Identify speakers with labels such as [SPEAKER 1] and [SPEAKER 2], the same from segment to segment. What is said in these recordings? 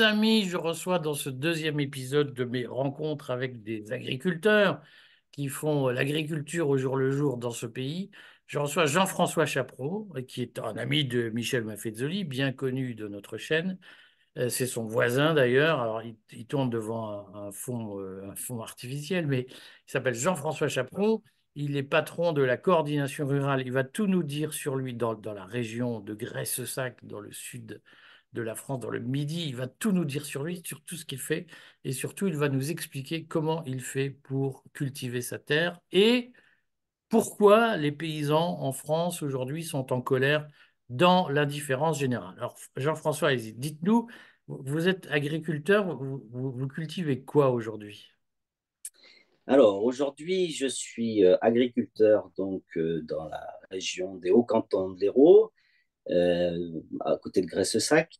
[SPEAKER 1] Amis, je reçois dans ce deuxième épisode de mes rencontres avec des agriculteurs qui font l'agriculture au jour le jour dans ce pays. Je reçois Jean-François Chaperon, qui est un ami de Michel Maffezoli, bien connu de notre chaîne. Euh, c'est son voisin d'ailleurs. Alors, il, tourne devant un, fond, euh, un fond artificiel, mais il s'appelle Jean-François Chaperon. Il est patron de la coordination rurale. Il va tout nous dire sur lui dans, dans la région de Grèce-Sac, dans le sud de la France, dans le Midi. Il va tout nous dire sur lui, sur tout ce qu'il fait. Et surtout, il va nous expliquer comment il fait pour cultiver sa terre et pourquoi les paysans en France aujourd'hui sont en colère dans l'indifférence générale. Alors, Jean-François, dites-nous, vous êtes agriculteur, vous, cultivez quoi aujourd'hui?
[SPEAKER 2] Alors aujourd'hui, je suis euh, agriculteur donc euh, dans la région des Hauts-Cantons de l'Hérault, à côté de Grèce-Sac,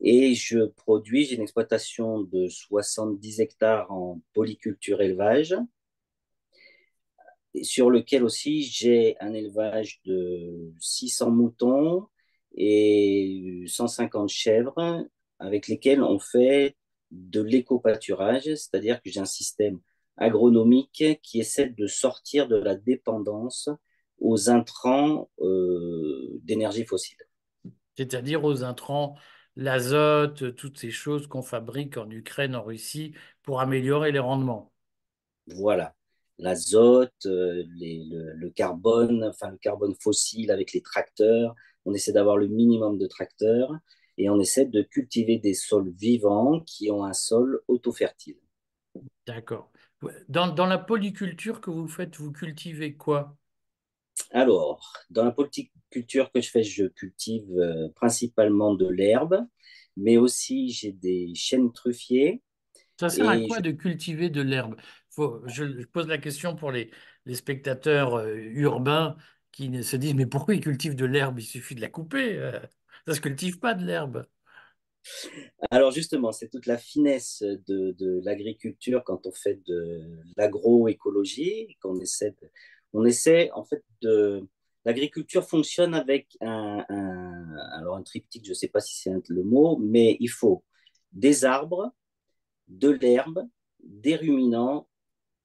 [SPEAKER 2] et je produis, j'ai une exploitation de 70 hectares en polyculture élevage, sur lequel aussi j'ai un élevage de 600 moutons et 150 chèvres avec lesquels on fait de l'éco-pâturage, c'est-à-dire que j'ai un système agronomique qui essaie de sortir de la dépendance aux intrants euh, d'énergie fossile.
[SPEAKER 1] C'est-à-dire aux intrants, l'azote, toutes ces choses qu'on fabrique en Ukraine, en Russie, pour améliorer les rendements.
[SPEAKER 2] Voilà l'azote, euh, le, le, carbone, enfin le carbone fossile avec les tracteurs. On essaie d'avoir le minimum de tracteurs et on essaie de cultiver des sols vivants qui ont un sol auto-fertile.
[SPEAKER 1] D'accord. Dans, dans, la polyculture que vous faites, vous cultivez quoi?
[SPEAKER 2] Alors, dans la polyculture que je fais, je cultive euh, principalement de l'herbe, mais aussi j'ai des chênes truffiers.
[SPEAKER 1] Ça sert à quoi de cultiver de l'herbe? Je, pose la question pour les, spectateurs euh, urbains qui se disent mais pourquoi ils cultivent de l'herbe? Il suffit de la couper. Euh. ça ne se cultive pas de l'herbe.
[SPEAKER 2] Alors justement, c'est toute la finesse de, l'agriculture quand on fait de l'agroécologie, qu'on essaie, on essaie en fait de, l'agriculture fonctionne avec un, alors un triptyque, je ne sais pas si c'est le mot, mais il faut des arbres, de l'herbe, des ruminants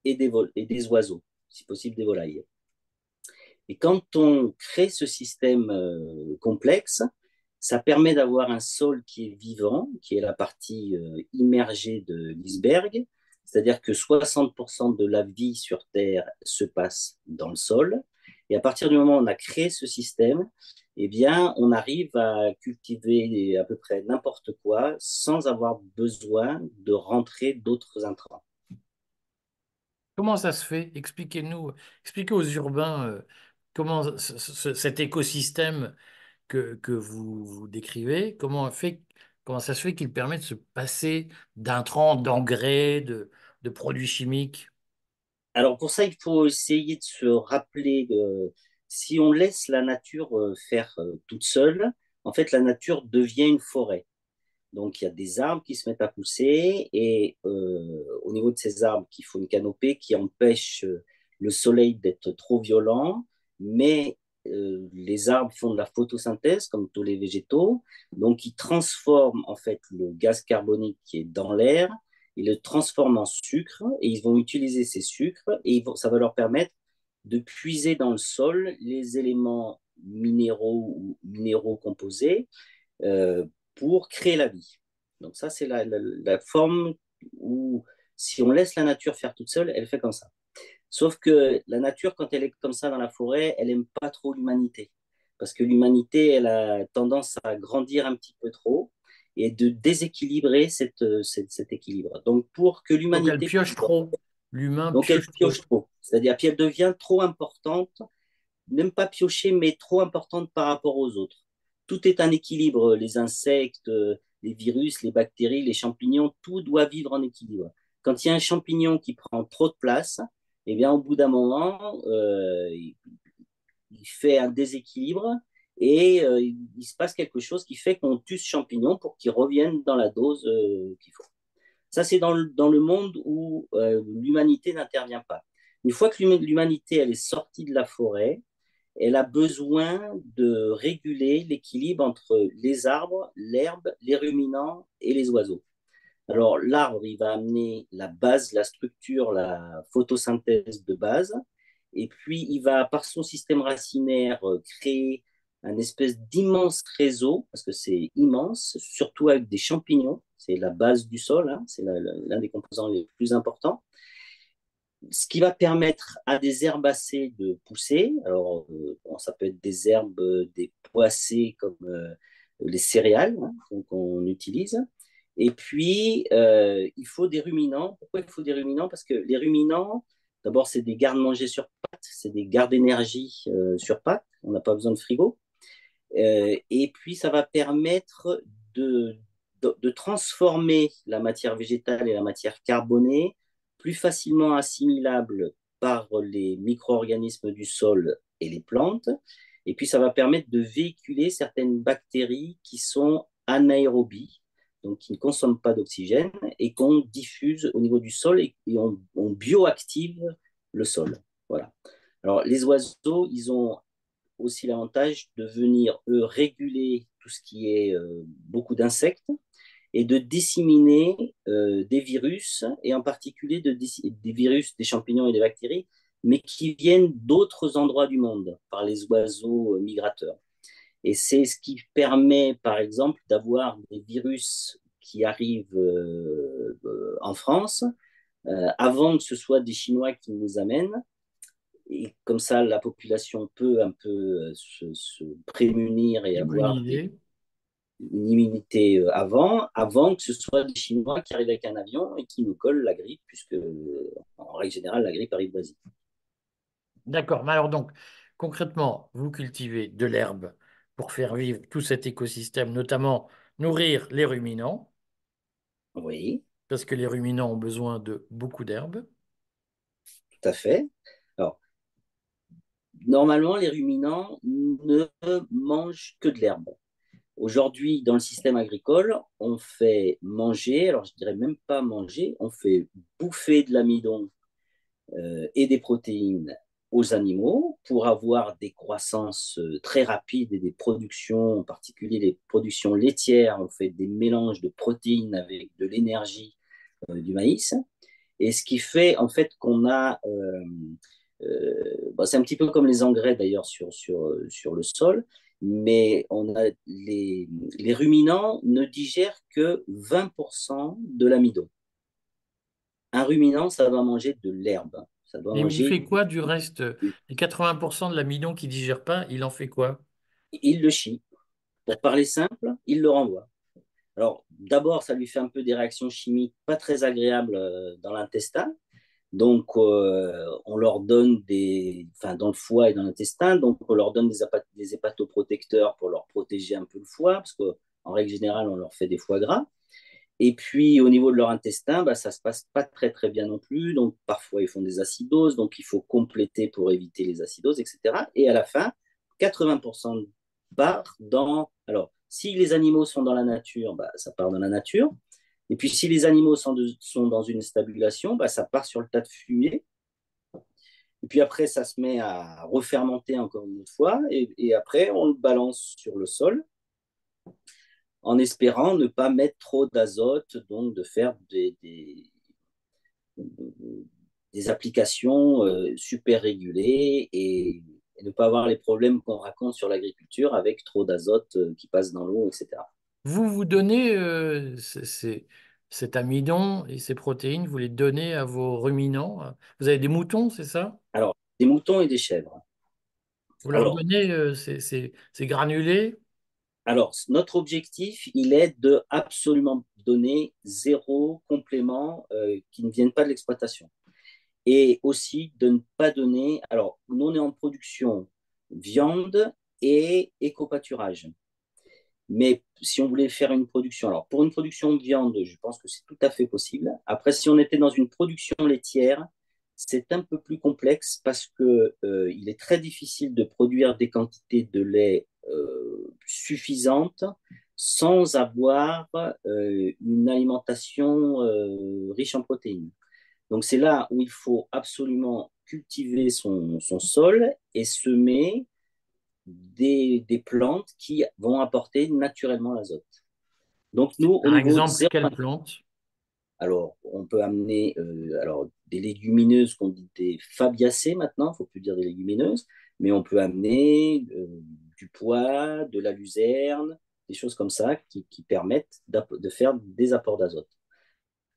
[SPEAKER 2] et des, et des oiseaux, si possible des volailles. Et quand on crée ce système euh, complexe, ça permet d'avoir un sol qui est vivant, qui est la partie euh, immergée de l'iceberg, c'est-à-dire que 60% de la vie sur Terre se passe dans le sol. Et à partir du moment où on a créé ce système, eh bien, on arrive à cultiver à peu près n'importe quoi sans avoir besoin de rentrer d'autres intrants.
[SPEAKER 1] Comment ça se fait? Expliquez-nous, expliquez aux urbains euh, comment cet écosystème que, que vous, vous décrivez, comment, fait, comment ça se fait qu'il permet de se passer d'intrants, d'engrais, de, de produits chimiques?
[SPEAKER 2] Alors pour ça, il faut essayer de se rappeler que si on laisse la nature euh, faire euh, toute seule, en fait, la nature devient une forêt. Donc, il y a des arbres qui se mettent à pousser et euh, au niveau de ces arbres, il faut une canopée qui empêche le soleil d'être trop violent, mais euh, les arbres font de la photosynthèse comme tous les végétaux, donc ils transforment en fait le gaz carbonique qui est dans l'air, ils le transforment en sucre et ils vont utiliser ces sucres et ça va leur permettre de puiser dans le sol les éléments minéraux ou minéraux composés pour créer la vie. Donc ça, c'est la, la, forme où, si on laisse la nature faire toute seule, elle fait comme ça. Sauf que la nature, quand elle est comme ça dans la forêt, elle n'aime pas trop l'humanité. Parce que l'humanité, elle a tendance à grandir un petit peu trop et de déséquilibrer cette, cet équilibre. Donc, pour que l'humanité...
[SPEAKER 1] Donc, elle pioche trop.
[SPEAKER 2] L'humain Donc, elle pioche trop. C'est-à-dire, puis elle devient trop importante, même pas piocher, mais trop importante par rapport aux autres tout est un équilibre. Les insectes, les virus, les bactéries, les champignons, tout doit vivre en équilibre. Quand il y a un champignon qui prend trop de place, eh bien, au bout d'un moment, euh, il, fait un déséquilibre et euh, il, se passe quelque chose qui fait qu'on tue ce champignon pour qu'il revienne dans la dose euh, qu'il faut. Ça, c'est dans dans le monde où l'humanité n'intervient pas. Une fois que l'humanité est sortie de la forêt, elle a besoin de réguler l'équilibre entre les arbres, l'herbe, les ruminants et les oiseaux. Alors l'arbre, il va amener la base, la structure, la photosynthèse de base, et puis il va, par son système racinaire, créer un espèce d'immense réseau, parce que c'est immense, surtout avec des champignons, c'est la base du sol, hein, c'est l'un des composants les plus importants ce qui va permettre à des herbacées de pousser. Alors, euh, ça peut être des herbes, euh, des poissés comme euh, les céréales hein, qu'on utilise. Et puis, il faut des ruminants. Pourquoi il faut des ruminants? Parce que les ruminants, d'abord, c'est des gardes-manger sur pattes, c'est des gardes d'énergie sur pattes. On n'a pas besoin de frigo. et puis, ça va permettre de, de, de, transformer la matière végétale et la matière carbonée plus facilement assimilable par les micro-organismes du sol et les plantes. Et puis, ça va permettre de véhiculer certaines bactéries qui sont anaérobies, donc qui ne consomment pas d'oxygène et qu'on diffuse au niveau du sol et, on, bioactive le sol. Voilà. Alors, les oiseaux, ils ont aussi l'avantage de venir, eux, réguler tout ce qui est euh, beaucoup d'insectes et de disséminer euh, des virus, et en particulier de, des virus, des champignons et des bactéries, mais qui viennent d'autres endroits du monde par les oiseaux euh, migrateurs. Et c'est ce qui permet, par exemple, d'avoir des virus qui arrivent euh, en France avant que ce soit des Chinois qui nous amènent. Et comme ça, la population peut un peu se, prémunir et avoir des, une immunité euh, avant, avant que ce soit des Chinois qui arrivent avec un avion et qui nous collent la grippe, puisque en règle générale, la grippe arrive d'Asie.
[SPEAKER 1] D'accord. Mais alors donc, concrètement, vous cultivez de l'herbe pour faire vivre tout cet écosystème, notamment nourrir les ruminants.
[SPEAKER 2] Oui.
[SPEAKER 1] Parce que les ruminants ont besoin de beaucoup d'herbe.
[SPEAKER 2] Tout à fait. Alors, normalement, les ruminants ne mangent que de l'herbe. Aujourd'hui, dans le système agricole, on fait manger, alors je dirais même pas manger, on fait bouffer de l'amidon euh, et des protéines aux animaux pour avoir des croissances euh, très rapides et des productions, en particulier les productions laitières. On fait des mélanges de protéines avec de l'énergie euh, du maïs. Et ce qui fait en fait qu'on a, c'est un petit peu comme les engrais d'ailleurs sur, sur, sur le sol, mais on a les, les, ruminants ne digèrent que 20% de l'amidon. Un ruminant, ça doit manger de l'herbe. Ça doit
[SPEAKER 1] Et il fait quoi du reste? Les 80% de l'amidon qu'il ne digère pas, il en fait quoi?
[SPEAKER 2] Il le chie. Pour parler simple, il le renvoie. Alors, d'abord, ça lui fait un peu des réactions chimiques pas très agréables euh, dans l'intestin. Donc, euh, on leur donne des, enfin, dans le foie et dans l'intestin, donc on leur donne des, des, hépatoprotecteurs pour leur protéger un peu le foie, parce qu'en règle générale, on leur fait des foie gras. Et puis, au niveau de leur intestin, bah, ça se passe pas très très bien non plus. Donc, parfois, ils font des acidoses, donc il faut compléter pour éviter les acidoses, etc. Et à la fin, 80% part dans. Alors, si les animaux sont dans la nature, bah, ça part dans la nature. Et puis, si les animaux sont, sont dans une stabulation, bah, ça part sur le tas de fumier. Et puis après, ça se met à refermenter encore une fois. Et, après, on le balance sur le sol en espérant ne pas mettre trop d'azote, donc de faire des, des, applications euh, super régulées et, ne pas avoir les problèmes qu'on raconte sur l'agriculture avec trop d'azote euh, qui passe dans l'eau, etc.
[SPEAKER 1] Vous vous donnez euh, cet amidon et ces protéines, vous les donnez à vos ruminants. Vous avez des moutons, c'est ça?
[SPEAKER 2] Alors, des moutons et des chèvres.
[SPEAKER 1] Vous leur donnez euh, ces, granulés?
[SPEAKER 2] Alors, notre objectif, il est de absolument donner zéro complément euh, qui ne vienne pas de l'exploitation. Et aussi de ne pas donner. Alors, nous, on est en production viande et éco-pâturage. Mais si on voulait faire une production, alors pour une production de viande, je pense que c'est tout à fait possible. Après, si on était dans une production laitière, c'est un peu plus complexe parce que euh, il est très difficile de produire des quantités de lait euh, suffisantes sans avoir euh, une alimentation riche en protéines. Donc c'est là où il faut absolument cultiver son, son sol et semer des, des plantes qui vont apporter naturellement l'azote. Donc nous,
[SPEAKER 1] Par exemple,
[SPEAKER 2] zéro,
[SPEAKER 1] quelle plante?
[SPEAKER 2] Alors on peut amener euh, alors des légumineuses qu'on dit des fabiacées maintenant, il ne faut plus dire des légumineuses, mais on peut amener euh, du pois, de la luzerne, des choses comme ça qui, permettent de faire des apports d'azote.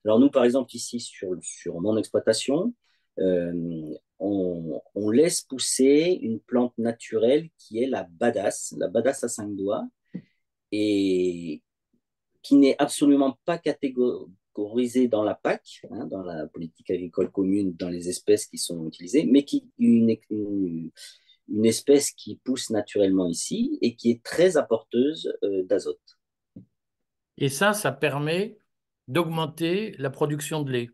[SPEAKER 2] Alors nous, par exemple, ici sur, sur mon exploitation, euh, on, laisse pousser une plante naturelle qui est la badass, la badass à cinq doigts, et qui n'est absolument pas dans la PAC, hein, dans la politique agricole commune, dans les espèces qui sont utilisées, mais qui une, une, une espèce qui pousse naturellement ici et qui est très apporteuse euh, d'azote.
[SPEAKER 1] Et ça, ça permet d'augmenter la production de lait.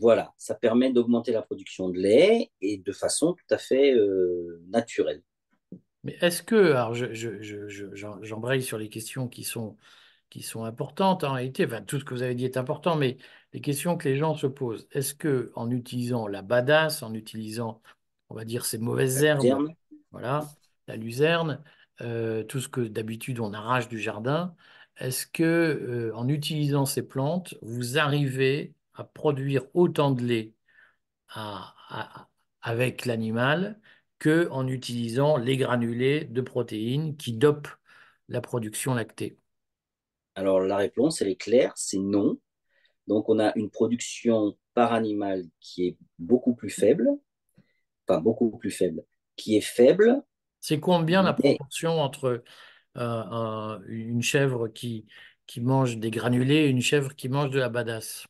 [SPEAKER 2] Voilà, ça permet d'augmenter la production de lait et de façon tout à fait euh, naturelle.
[SPEAKER 1] Mais est-ce que, alors je, je, je, j'embraye sur les questions qui sont, qui sont importantes en réalité, enfin, tout ce que vous avez dit est important, mais les questions que les gens se posent, est-ce que en utilisant la badass, en utilisant, on va dire, ces mauvaises
[SPEAKER 2] La
[SPEAKER 1] herbes,
[SPEAKER 2] luzerne.
[SPEAKER 1] voilà, la luzerne, euh, tout ce que d'habitude on arrache du jardin, est-ce que euh, en utilisant ces plantes, vous arrivez à produire autant de lait à, à, avec l'animal que en utilisant les granulés de protéines qui dopent la production lactée?
[SPEAKER 2] Alors la réponse, elle est claire, c'est non. Donc on a une production par animal qui est beaucoup plus faible, enfin beaucoup plus faible, qui est faible.
[SPEAKER 1] C'est combien la
[SPEAKER 2] mais
[SPEAKER 1] proportion entre euh, un- une chèvre qui, qui mange des granulés et une chèvre qui mange de la badass?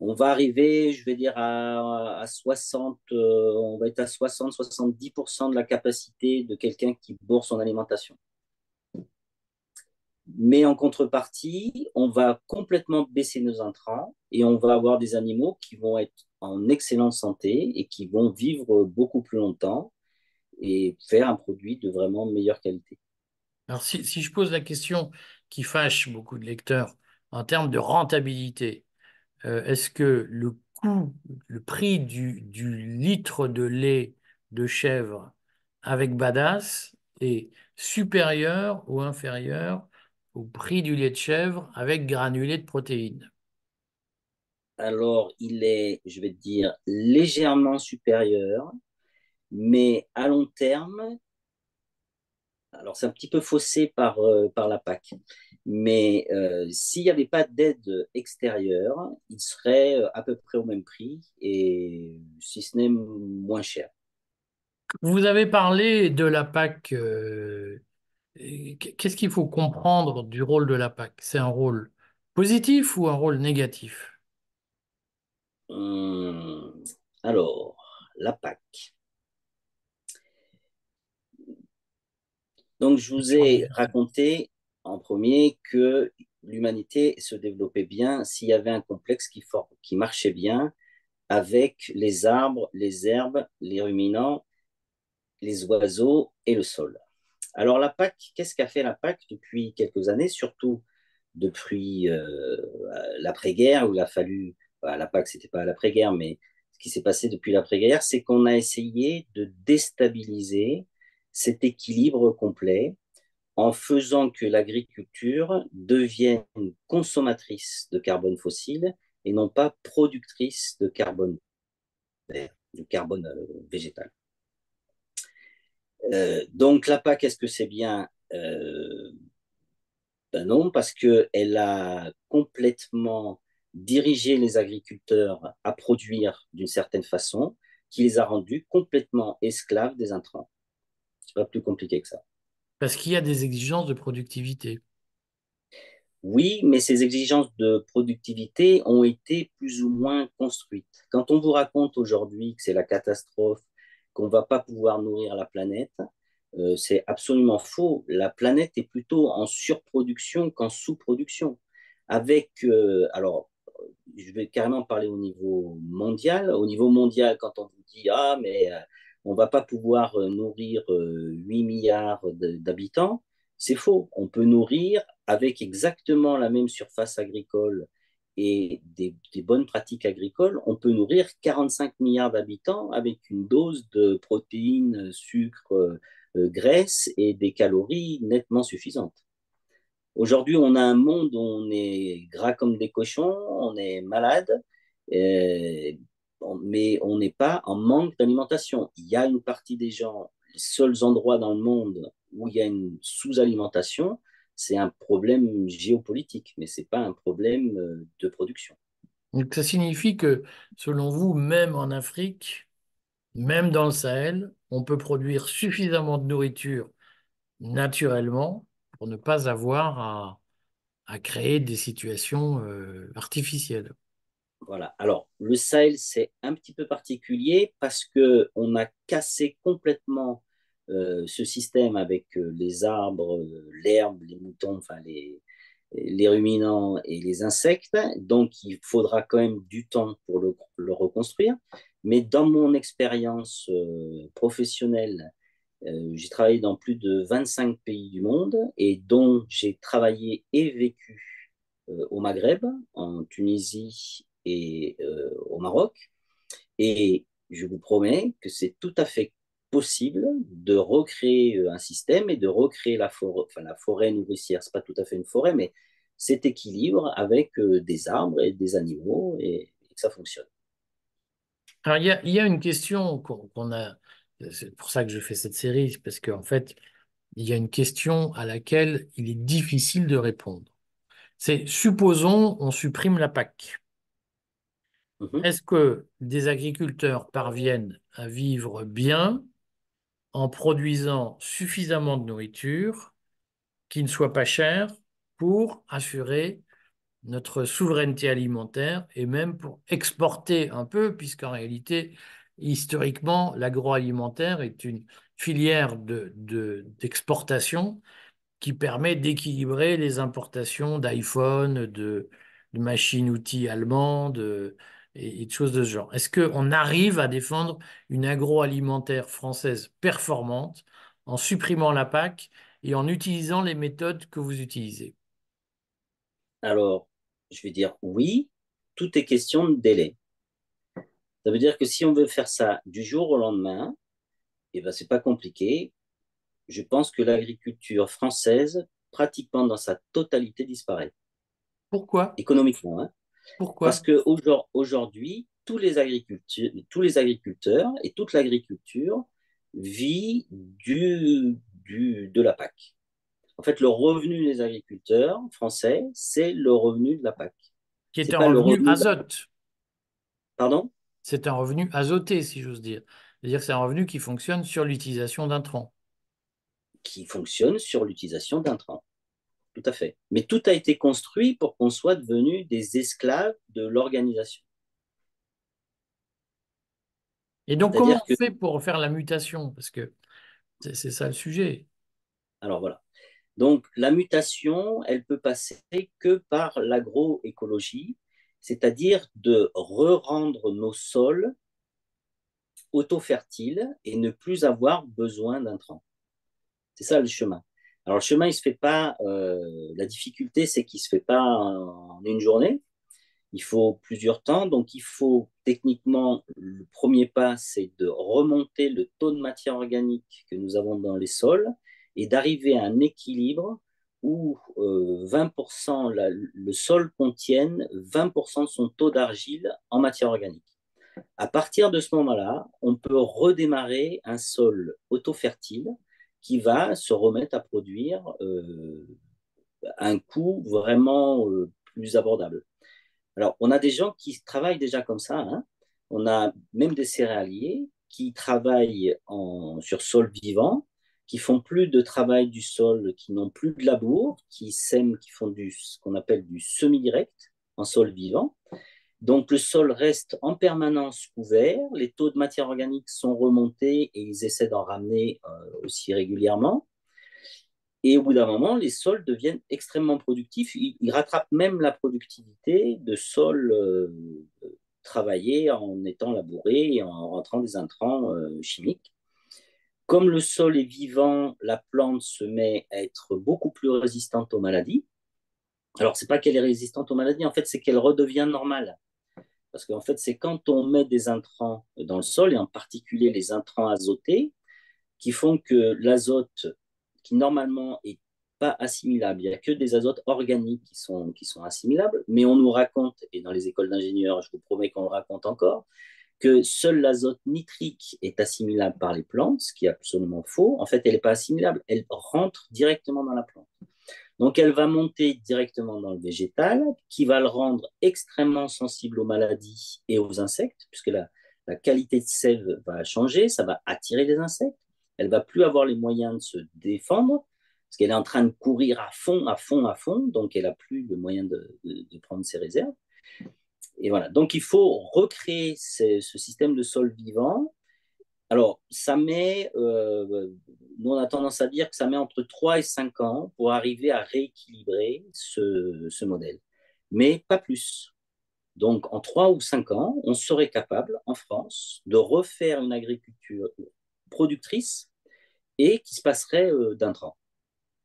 [SPEAKER 2] on va arriver, je vais dire, à, à 60, euh, on va être à 60-70% de la capacité de quelqu'un qui bourre son alimentation. Mais en contrepartie, on va complètement baisser nos intrants et on va avoir des animaux qui vont être en excellente santé et qui vont vivre beaucoup plus longtemps et faire un produit de vraiment meilleure qualité.
[SPEAKER 1] Alors si, si je pose la question qui fâche beaucoup de lecteurs en termes de rentabilité, euh, est-ce que le coût, le prix du, du litre de lait de chèvre avec badass est supérieur ou inférieur au prix du lait de chèvre avec granulé de protéines?
[SPEAKER 2] Alors, il est, je vais te dire, légèrement supérieur, mais à long terme, alors c'est un petit peu faussé par, euh, par la PAC, mais euh, s'il n'y avait pas d'aide extérieure, il serait euh, à peu près au même prix et si ce n'est moins cher.
[SPEAKER 1] Vous avez parlé de la PAC. euh, Qu'est-ce qu'il faut comprendre du rôle de la PAC? C'est un rôle positif ou un rôle négatif?
[SPEAKER 2] Hum, alors, la PAC. Donc, je vous ai raconté en premier que l'humanité se développait bien s'il y avait un complexe qui, for- qui marchait bien avec les arbres, les herbes, les ruminants, les oiseaux et le sol. Alors la PAC, qu'est-ce qu'a fait la PAC depuis quelques années, surtout depuis euh, l'après-guerre, où il a fallu, bah, la PAC, c'était pas l'après-guerre, mais ce qui s'est passé depuis l'après-guerre, c'est qu'on a essayé de déstabiliser cet équilibre complet en faisant que l'agriculture devienne consommatrice de carbone fossile et non pas productrice de carbone de carbone euh, végétal. Euh, donc la PAC, est-ce que c'est bien? Euh, ben Non, parce qu'elle a complètement dirigé les agriculteurs à produire d'une certaine façon, qui les a rendus complètement esclaves des intrants. C'est pas plus compliqué que ça.
[SPEAKER 1] Parce qu'il y a des exigences de productivité.
[SPEAKER 2] Oui, mais ces exigences de productivité ont été plus ou moins construites. Quand on vous raconte aujourd'hui que c'est la catastrophe, qu'on ne va pas pouvoir nourrir la planète, euh, c'est absolument faux. La planète est plutôt en surproduction qu'en sous-production. Avec, euh, alors, je vais carrément parler au niveau mondial. Au niveau mondial, quand on vous dit, ah, mais euh, on ne va pas pouvoir nourrir 8 euh, milliards d'habitants, c'est faux. On peut nourrir avec exactement la même surface agricole et des, bonnes pratiques agricoles, on peut nourrir 45 milliards d'habitants avec une dose de protéines, sucre, graisse et des calories nettement suffisantes. Aujourd'hui, on a un monde où on est gras comme des cochons, on est malade, mais on n'est pas en manque d'alimentation. Il y a une partie des gens, les seuls endroits dans le monde où il y a une sous-alimentation, c'est un problème géopolitique, mais ce n'est pas un problème euh, de production.
[SPEAKER 1] Donc ça signifie que, selon vous, même en Afrique, même dans le Sahel, on peut produire suffisamment de nourriture naturellement pour ne pas avoir à, créer des situations euh, artificielles.
[SPEAKER 2] Voilà. Alors, le Sahel, c'est un petit peu particulier parce qu'on a cassé complètement euh, ce système avec euh, les arbres, l'herbe, les moutons, enfin les, les ruminants et les insectes. Donc, il faudra quand même du temps pour le, reconstruire. Mais dans mon expérience professionnelle euh, j'ai travaillé dans plus de 25 pays du monde et dont j'ai travaillé et vécu euh, au Maghreb, en Tunisie et euh, au Maroc. Et je vous promets que c'est tout à fait possible de recréer un système et de recréer la forêt, enfin la forêt nourricière, c'est pas tout à fait une forêt, mais cet équilibre avec des arbres et des animaux et, que ça fonctionne.
[SPEAKER 1] Alors, il y a, y a une question qu'on a, c'est pour ça que je fais cette série, parce qu'en fait, il y a une question à laquelle il est difficile de répondre. C'est supposons on supprime la PAC. Mhm. Est-ce que des agriculteurs parviennent à vivre bien en produisant suffisamment de nourriture qui ne soit pas chère pour assurer notre souveraineté alimentaire et même pour exporter un peu, puisqu'en réalité, historiquement, l'agroalimentaire est une filière d'exportation qui permet d'équilibrer les importations d'iPhone, de, machines-outils allemandes et, de choses de ce genre. Est-ce qu'on arrive à défendre une agroalimentaire française performante en supprimant la PAC et en utilisant les méthodes que vous utilisez?
[SPEAKER 2] Alors, je vais dire oui, tout est question de délai. Ça veut dire que si on veut faire ça du jour au lendemain, eh ben, ce n'est pas compliqué. Je pense que l'agriculture française, pratiquement dans sa totalité, disparaît.
[SPEAKER 1] Pourquoi?
[SPEAKER 2] Économiquement. Hein.
[SPEAKER 1] Pourquoi?
[SPEAKER 2] Parce qu'aujourd'hui, tous, les tous les agriculteurs et toute l'agriculture vit du, du, de la PAC. En fait, le revenu des agriculteurs français, c'est le revenu de la PAC.
[SPEAKER 1] Qui est, un revenu, revenu azote.
[SPEAKER 2] Pardon?
[SPEAKER 1] C'est un revenu azoté, si j'ose dire. C'est-à-dire que c'est un revenu qui fonctionne sur l'utilisation d'intrants.
[SPEAKER 2] Qui fonctionne sur l'utilisation d'intrants. Tout à fait. Mais tout a été construit pour qu'on soit devenu des esclaves de l'organisation.
[SPEAKER 1] Et donc, comment on fait pour faire la mutation? Parce que c'est ça le sujet.
[SPEAKER 2] Alors voilà. Donc, la mutation, elle peut passer que par l'agroécologie, c'est-à-dire de re-rendre nos sols auto-fertiles et ne plus avoir besoin d'intrants. C'est ça le chemin. Alors le chemin, il se fait pas. Euh, la difficulté, c'est qu'il se fait pas en une journée. Il faut plusieurs temps. Donc il faut techniquement le premier pas, c'est de remonter le taux de matière organique que nous avons dans les sols et d'arriver à un équilibre où 20%, euh, le sol contienne 20% de son taux d'argile en matière organique. À partir de ce moment-là, on peut redémarrer un sol auto-fertile qui va se remettre à produire euh, un coût vraiment euh, plus abordable. Alors, on a des gens qui travaillent déjà comme ça. Hein. On a même des céréaliers qui travaillent en, sur sol vivant qui font plus de travail du sol, qui n'ont plus de labour, qui sèment, qui font du, ce qu'on appelle du semi-direct en sol vivant. Donc le sol reste en permanence couvert, les taux de matière organique sont remontés et ils essaient d'en ramener euh, aussi régulièrement. Et au bout d'un moment, les sols deviennent extrêmement productifs. Ils, rattrapent même la productivité de sols euh, travaillés en étant labourés et en rentrant des intrants euh, chimiques. Comme le sol est vivant, la plante se met à être beaucoup plus résistante aux maladies. Alors, ce n'est pas qu'elle est résistante aux maladies, en fait, c'est qu'elle redevient normale. Parce qu'en fait, c'est quand on met des intrants dans le sol, et en particulier les intrants azotés, qui font que l'azote, qui normalement est pas assimilable, il n'y a que des azotes organiques qui sont, qui sont assimilables, mais on nous raconte, et dans les écoles d'ingénieurs, je vous promets qu'on le raconte encore, que seul l'azote nitrique est assimilable par les plantes, ce qui est absolument faux. En fait, elle n'est pas assimilable, elle rentre directement dans la plante. Donc, elle va monter directement dans le végétal, qui va le rendre extrêmement sensible aux maladies et aux insectes, puisque la, qualité de sève va changer, ça va attirer les insectes. Elle va plus avoir les moyens de se défendre, parce qu'elle est en train de courir à fond, à fond, à fond, donc elle n'a plus le moyen de, de, de, prendre ses réserves. Et voilà, donc il faut recréer ce, ce système de sol vivant alors, ça met, euh, nous on a tendance à dire que ça met entre 3 et 5 ans pour arriver à rééquilibrer ce, ce modèle, mais pas plus. Donc, en 3 ou 5 ans, on serait capable, en France, de refaire une agriculture productrice et qui se passerait euh, d'un train.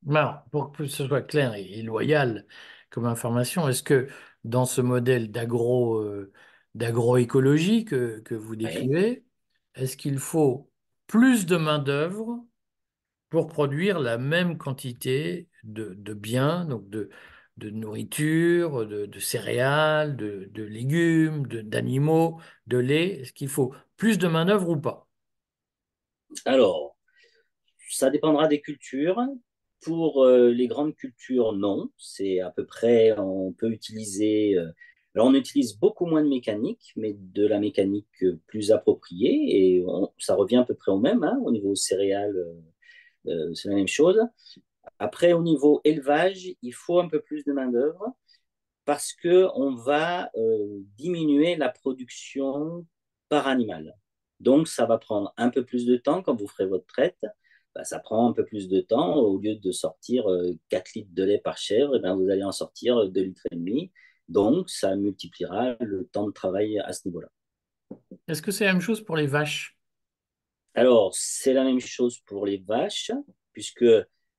[SPEAKER 1] Alors, pour que ce soit clair et, loyal comme information, est-ce que dans ce modèle d'agro, euh, d'agroécologie que, que vous décrivez, est-ce qu'il faut plus de main-d'œuvre pour produire la même quantité de, biens, donc de, nourriture, de, céréales, de, de légumes, d'animaux, de, lait? Est-ce qu'il faut plus de main-d'œuvre ou pas?
[SPEAKER 2] Alors, ça dépendra des cultures. Pour euh, les grandes cultures, non. C'est à peu près, on peut utiliser euh, alors, on utilise beaucoup moins de mécanique, mais de la mécanique plus appropriée, et ça revient à peu près au même. Hein, au niveau céréales, euh, euh, c'est la même chose. Après, au niveau élevage, il faut un peu plus de main-d'œuvre parce qu'on va euh, diminuer la production par animal. Donc, ça va prendre un peu plus de temps quand vous ferez votre traite. Bah, ça prend un peu plus de temps. Au lieu de sortir 4 litres de lait par chèvre, et eh bien, vous allez en sortir 2 litres et demi. Donc, ça multipliera le temps de travail à ce niveau-là.
[SPEAKER 1] Est-ce que c'est la même chose pour les vaches?
[SPEAKER 2] Alors, c'est la même chose pour les vaches, puisque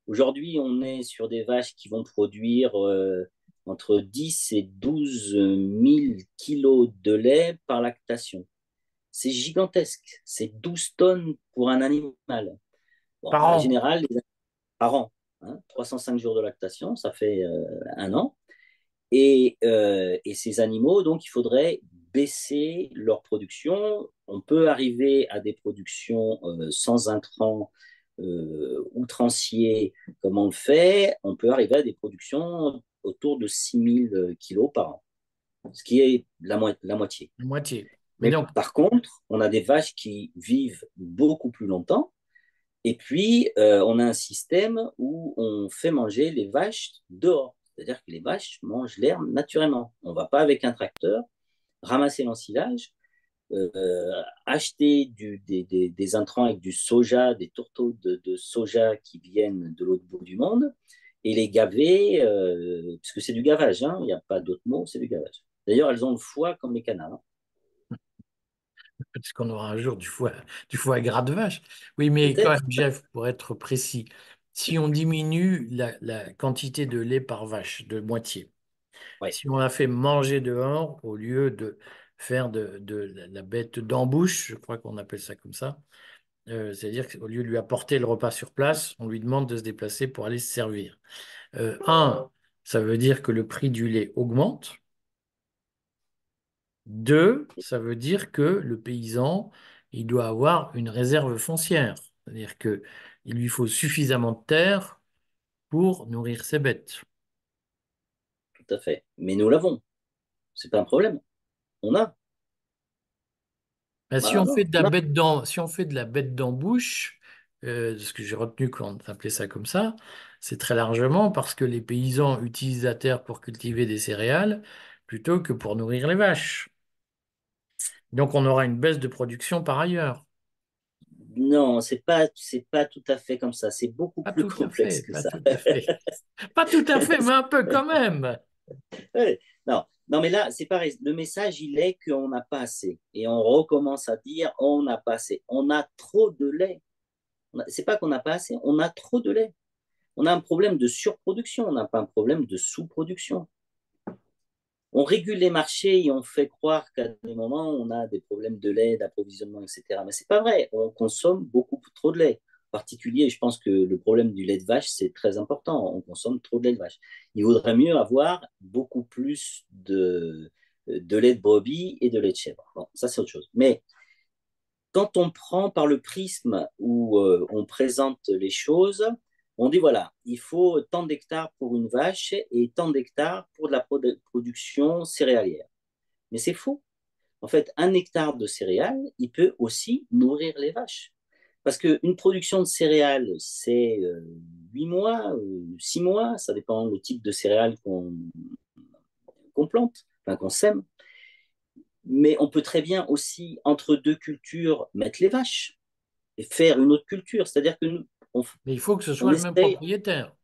[SPEAKER 2] aujourd'hui, on est sur des vaches qui vont produire euh, entre 10 et 12 000 kilos de lait par lactation. C'est gigantesque. C'est 12 tonnes pour un animal.
[SPEAKER 1] Bon, par en an.
[SPEAKER 2] général, par an. Hein, 305 jours de lactation, ça fait euh, un an. Et, euh, et, ces animaux, donc, il faudrait baisser leur production. On peut arriver à des productions euh, sans intrants euh, outranciers, comme on le fait. On peut arriver à des productions autour de 6000 kilos par an, ce qui est la, mo la moitié.
[SPEAKER 1] La moitié.
[SPEAKER 2] Mais, Mais donc... par contre, on a des vaches qui vivent beaucoup plus longtemps. Et puis, euh, on a un système où on fait manger les vaches dehors. C'est-à-dire que les vaches mangent l'herbe naturellement. On ne va pas avec un tracteur ramasser l'ensilage, euh, acheter du, des, des, des, intrants avec du soja, des tourteaux de, de soja qui viennent de l'autre bout du monde, et les gaver, euh, puisque c'est du gavage, hein, il n'y a pas d'autre mot, c'est du gavage. D'ailleurs, elles ont le foie comme les canards. Hein.
[SPEAKER 1] Parce qu'on aura un jour du foie, du foie gras de vache. Oui, mais quand même, Jeff, pour être précis, si on diminue la, la, quantité de lait par vache de moitié,
[SPEAKER 2] ouais.
[SPEAKER 1] si on la fait manger dehors au lieu de faire de, de la bête d'embouche, je crois qu'on appelle ça comme ça, euh, c'est-à-dire qu'au lieu de lui apporter le repas sur place, on lui demande de se déplacer pour aller se servir. Euh, un, ça veut dire que le prix du lait augmente. Deux, ça veut dire que le paysan, il doit avoir une réserve foncière. C'est-à-dire que il lui faut suffisamment de terre pour nourrir ses bêtes.
[SPEAKER 2] Tout à fait. Mais nous l'avons. C'est pas un problème. On a.
[SPEAKER 1] Ben, si, on fait de la bête dans, si on fait de la bête d'embouche, euh, ce que j'ai retenu quand on appelait ça comme ça, c'est très largement parce que les paysans utilisent la terre pour cultiver des céréales plutôt que pour nourrir les vaches. Donc on aura une baisse de production par ailleurs.
[SPEAKER 2] Non, c'est pas c'est pas tout à fait comme ça. C'est beaucoup
[SPEAKER 1] pas
[SPEAKER 2] plus complexe
[SPEAKER 1] fait,
[SPEAKER 2] que
[SPEAKER 1] pas
[SPEAKER 2] ça.
[SPEAKER 1] Tout à fait. pas tout à fait, mais un peu quand même.
[SPEAKER 2] Non, non, mais là c'est pareil. Le message il est qu'on n'a pas assez et on recommence à dire on n'a pas assez. On a trop de lait. C'est pas qu'on n'a pas assez, on a trop de lait. On a un problème de surproduction, on n'a pas un problème de sous-production on régule les marchés et on fait croire qu'à des moments, on a des problèmes de lait, d'approvisionnement, etc. Mais c'est pas vrai. On consomme beaucoup trop de lait. particulier, je pense que le problème du lait de vache, c'est très important. On consomme trop de lait de vache. Il vaudrait mieux avoir beaucoup plus de, de lait de brebis et de lait de chèvre. Bon, ça, c'est autre chose. Mais quand on prend par le prisme où euh, on présente les choses, on dit voilà, il faut tant d'hectares pour une vache et tant d'hectares pour de la production céréalière. Mais c'est faux. En fait, un hectare de céréales, il peut aussi nourrir les vaches. Parce qu'une production de céréales, c'est euh, 8 mois, euh, 6 mois, ça dépend du type de céréales qu'on qu plante, enfin qu'on sème. Mais on peut très bien aussi, entre deux cultures, mettre les vaches et faire une autre culture. C'est-à-dire que nous,
[SPEAKER 1] on, Mais il faut que ce soit le même propriétaire.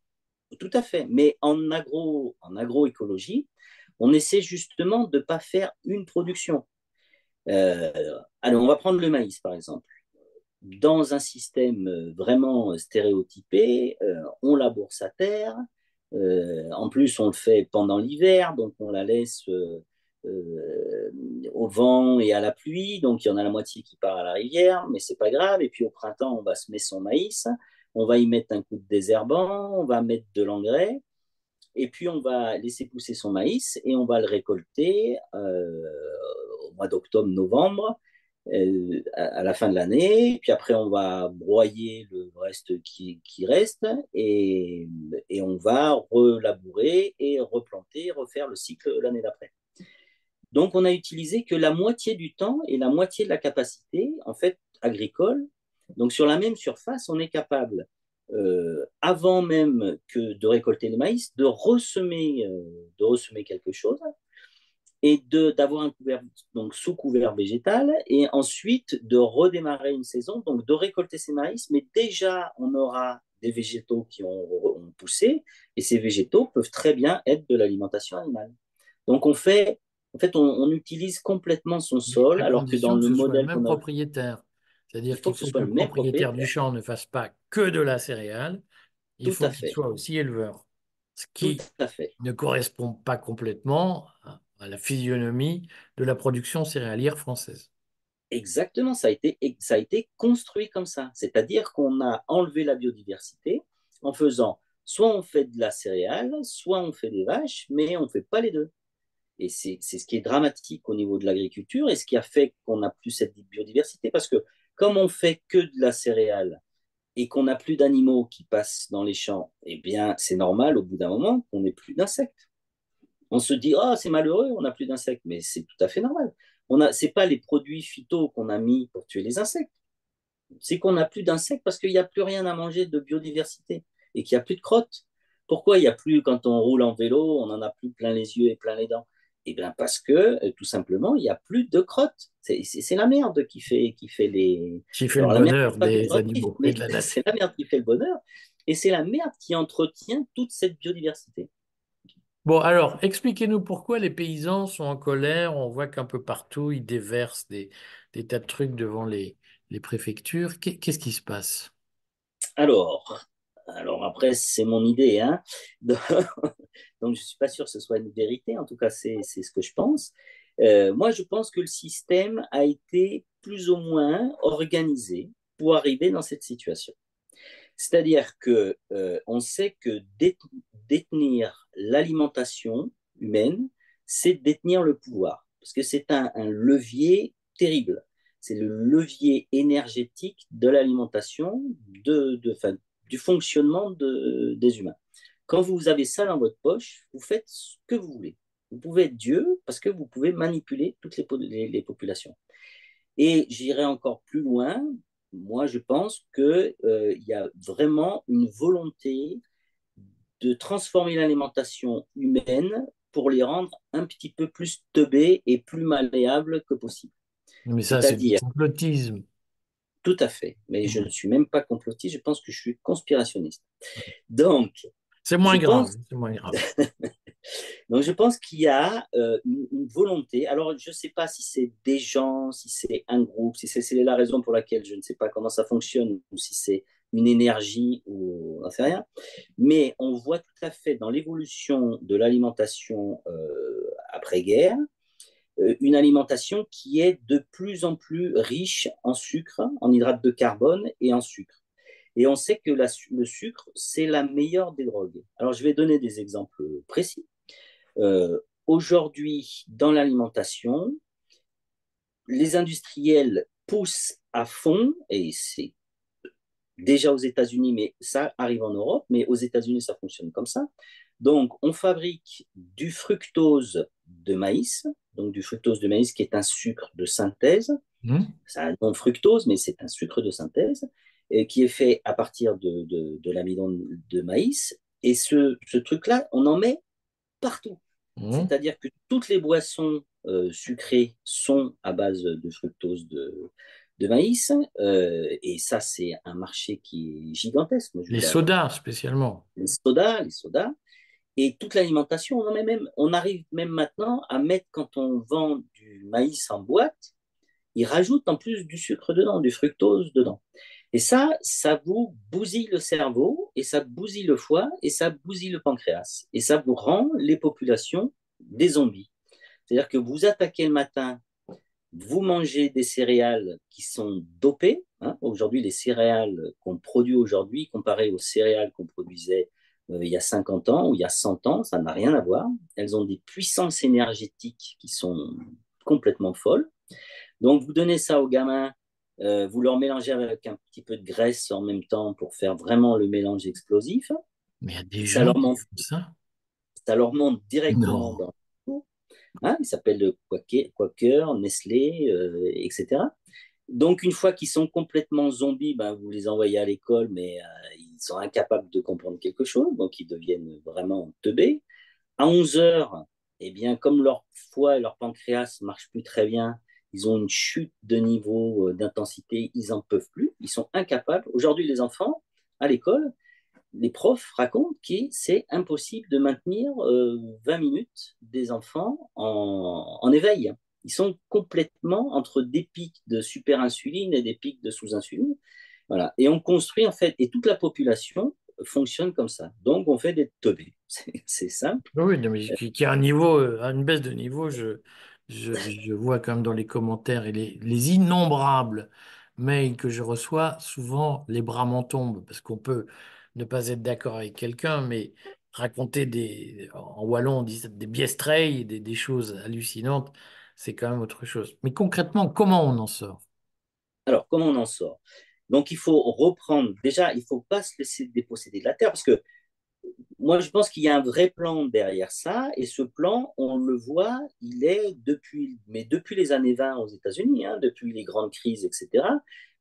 [SPEAKER 2] Tout à fait. Mais en, agro, en agroécologie, on essaie justement de ne pas faire une production. Euh, alors, on va prendre le maïs, par exemple. Dans un système vraiment stéréotypé, euh, on laboure sa terre. Euh, en plus, on le fait pendant l'hiver, donc on la laisse euh, euh, au vent et à la pluie. Donc, il y en a la moitié qui part à la rivière, mais c'est pas grave. Et puis, au printemps, on va semer son maïs. On va y mettre un coup de désherbant, on va mettre de l'engrais. Et puis, on va laisser pousser son maïs et on va le récolter euh, au mois d'octobre, novembre, euh, à, la fin de l'année. Puis après, on va broyer le reste qui, reste et, et, on va relabourer et replanter, refaire le cycle l'année d'après. Donc, on a utilisé que la moitié du temps et la moitié de la capacité, en fait, agricole. Donc, sur la même surface, on est capable euh, avant même que de récolter le maïs, de ressemer, euh, de ressemer quelque chose et d'avoir un couvert, donc sous couvert végétal, et ensuite de redémarrer une saison, donc de récolter ces maïs, mais déjà on aura des végétaux qui ont, ont poussé, et ces végétaux peuvent très bien être de l'alimentation animale. Donc on fait, en fait, on, on utilise complètement son sol, alors que dans le modèle
[SPEAKER 1] le même
[SPEAKER 2] a...
[SPEAKER 1] propriétaire. C'est-à-dire qu'il faut, qu que, le propriétaire, du champ ne fasse pas que de la céréale, il
[SPEAKER 2] Tout
[SPEAKER 1] faut qu'il soit aussi éleveur. Ce qui
[SPEAKER 2] fait.
[SPEAKER 1] ne correspond pas complètement à la physionomie de la production céréalière française.
[SPEAKER 2] Exactement, ça a été, ça a été construit comme ça. C'est-à-dire qu'on a enlevé la biodiversité en faisant soit on fait de la céréale, soit on fait des vaches, mais on ne fait pas les deux. Et c'est ce qui est dramatique au niveau de l'agriculture et ce qui a fait qu'on n'a plus cette biodiversité. Parce que comme on fait que de la céréale et qu'on n'a plus d'animaux qui passent dans les champs, eh bien, c'est normal au bout d'un moment qu'on n'ait plus d'insectes. On se dit, oh, c'est malheureux, on n'a plus d'insectes, mais c'est tout à fait normal. Ce n'est pas les produits phyto qu'on a mis pour tuer les insectes. C'est qu'on n'a plus d'insectes parce qu'il n'y a plus rien à manger de biodiversité et qu'il n'y a plus de crottes. Pourquoi il n'y a plus, quand on roule en vélo, on en a plus plein les yeux et plein les dents? Eh bien, parce que, tout simplement, il n'y a plus de crottes. C'est la merde qui fait, qui fait les.
[SPEAKER 1] Qui fait Alors, le bonheur merde, des animaux. De
[SPEAKER 2] c'est la merde qui fait le bonheur. Et c'est la merde qui entretient toute cette biodiversité.
[SPEAKER 1] Bon, alors, expliquez-nous pourquoi les paysans sont en colère. On voit qu'un peu partout, ils déversent des, des, tas de trucs devant les, les préfectures. Qu'est-ce qui se passe?
[SPEAKER 2] Alors, alors après, c'est mon idée. Hein Donc, je ne suis pas sûr que ce soit une vérité. En tout cas, c'est ce que je pense. Euh, moi, je pense que le système a été plus ou moins organisé pour arriver dans cette situation. C'est-à-dire que euh, on sait que détenir l'alimentation humaine, c'est détenir le pouvoir, parce que c'est un, levier terrible. C'est le levier énergétique de l'alimentation, de, de, du fonctionnement de, des humains. Quand vous avez ça dans votre poche, vous faites ce que vous voulez. Vous pouvez être Dieu parce que vous pouvez manipuler toutes les, les, les populations. Et j'irai encore plus loin. Moi, je pense qu'il euh, y a vraiment une volonté de transformer l'alimentation humaine pour les rendre un petit peu plus teubés et plus malléables que possible.
[SPEAKER 1] Mais ça, c'est du complotisme.
[SPEAKER 2] Tout à fait. Mais je ne suis même pas complotiste, je pense que je suis conspirationniste. Donc.
[SPEAKER 1] C'est moins, grave. Pense... moins grave.
[SPEAKER 2] Donc, je pense qu'il y a euh, une, une, volonté. Alors, je ne sais pas si c'est des gens, si c'est un groupe, si c'est la raison pour laquelle je ne sais pas comment ça fonctionne, ou si c'est une énergie, ou on rien. Mais on voit tout à fait dans l'évolution de l'alimentation euh, après-guerre, une alimentation qui est de plus en plus riche en sucre, en hydrates de carbone et en sucre. Et on sait que le sucre, c'est la meilleure des drogues. Alors, je vais donner des exemples précis. Euh, Aujourd'hui, dans l'alimentation, les industriels poussent à fond, et c'est déjà aux États-Unis, mais ça arrive en Europe, mais aux États-Unis, ça fonctionne comme ça. Donc, on fabrique du fructose de maïs, donc du fructose de maïs qui est un sucre de synthèse. Mmh. C'est un nom fructose, mais c'est un sucre de synthèse et qui est fait à partir de, de, l'amidon de maïs. Et ce, ce truc-là, on en met partout. Mmh. C'est-à-dire que toutes les boissons euh, sucrées sont à base de fructose de, de maïs. Euh, et ça, c'est un marché qui est gigantesque.
[SPEAKER 1] les sodas, spécialement.
[SPEAKER 2] Les sodas, les sodas. Et toute l'alimentation, on, même, on arrive même maintenant à mettre, quand on vend du maïs en boîte, ils rajoutent en plus du sucre dedans, du fructose dedans. Et ça, ça vous bousille le cerveau, et ça bousille le foie, et ça bousille le pancréas. Et ça vous rend les populations des zombies. C'est-à-dire que vous attaquez le matin, vous mangez des céréales qui sont dopées. Hein. Aujourd'hui, les céréales qu'on produit aujourd'hui, comparées aux céréales qu'on produisait euh, il y a 50 ans ou il y a 100 ans, ça n'a rien à voir. Elles ont des puissances énergétiques qui sont complètement folles. Donc, vous donnez ça aux gamins, euh, vous leur mélangez avec un petit peu de graisse en même temps pour faire vraiment le mélange explosif.
[SPEAKER 1] Mais il y a des ça leur monte, ça
[SPEAKER 2] Ça leur monte directement dans le hein, Il s'appelle le Quaker, Nestlé, euh, etc. Donc, une fois qu'ils sont complètement zombies, ben, vous les envoyez à l'école, mais euh, ils sont incapables de comprendre quelque chose, donc ils deviennent vraiment teubés. À 11 heures, eh bien, comme leur foie et leur pancréas ne marchent plus très bien, ils ont une chute de niveau euh, d'intensité, ils n'en peuvent plus, ils sont incapables. Aujourd'hui, les enfants, à l'école, les profs racontent que c'est impossible de maintenir 20 euh, minutes des enfants en, en éveil ils sont complètement entre des pics de superinsuline et des pics de sous-insuline. Voilà. Et on construit en fait, et toute la population fonctionne comme ça. Donc on fait des teubés. C'est simple.
[SPEAKER 1] Oui, mais qui a un niveau, euh, une baisse de niveau, je, je, je, vois quand même dans les commentaires et les, les, innombrables mails que je reçois, souvent les bras m'en tombent parce qu'on peut ne pas être d'accord avec quelqu'un, mais raconter des, en wallon, on dit des biestreilles, des, des choses hallucinantes c'est quand même autre chose. Mais concrètement, comment on en sort?
[SPEAKER 2] Alors, comment on en sort? Donc, il faut reprendre. Déjà, il ne faut pas se laisser déposséder de la terre parce que moi, je pense qu'il y a un vrai plan derrière ça. Et ce plan, on le voit, il est depuis, mais depuis les années 20 aux États-Unis, hein, depuis les grandes crises, etc.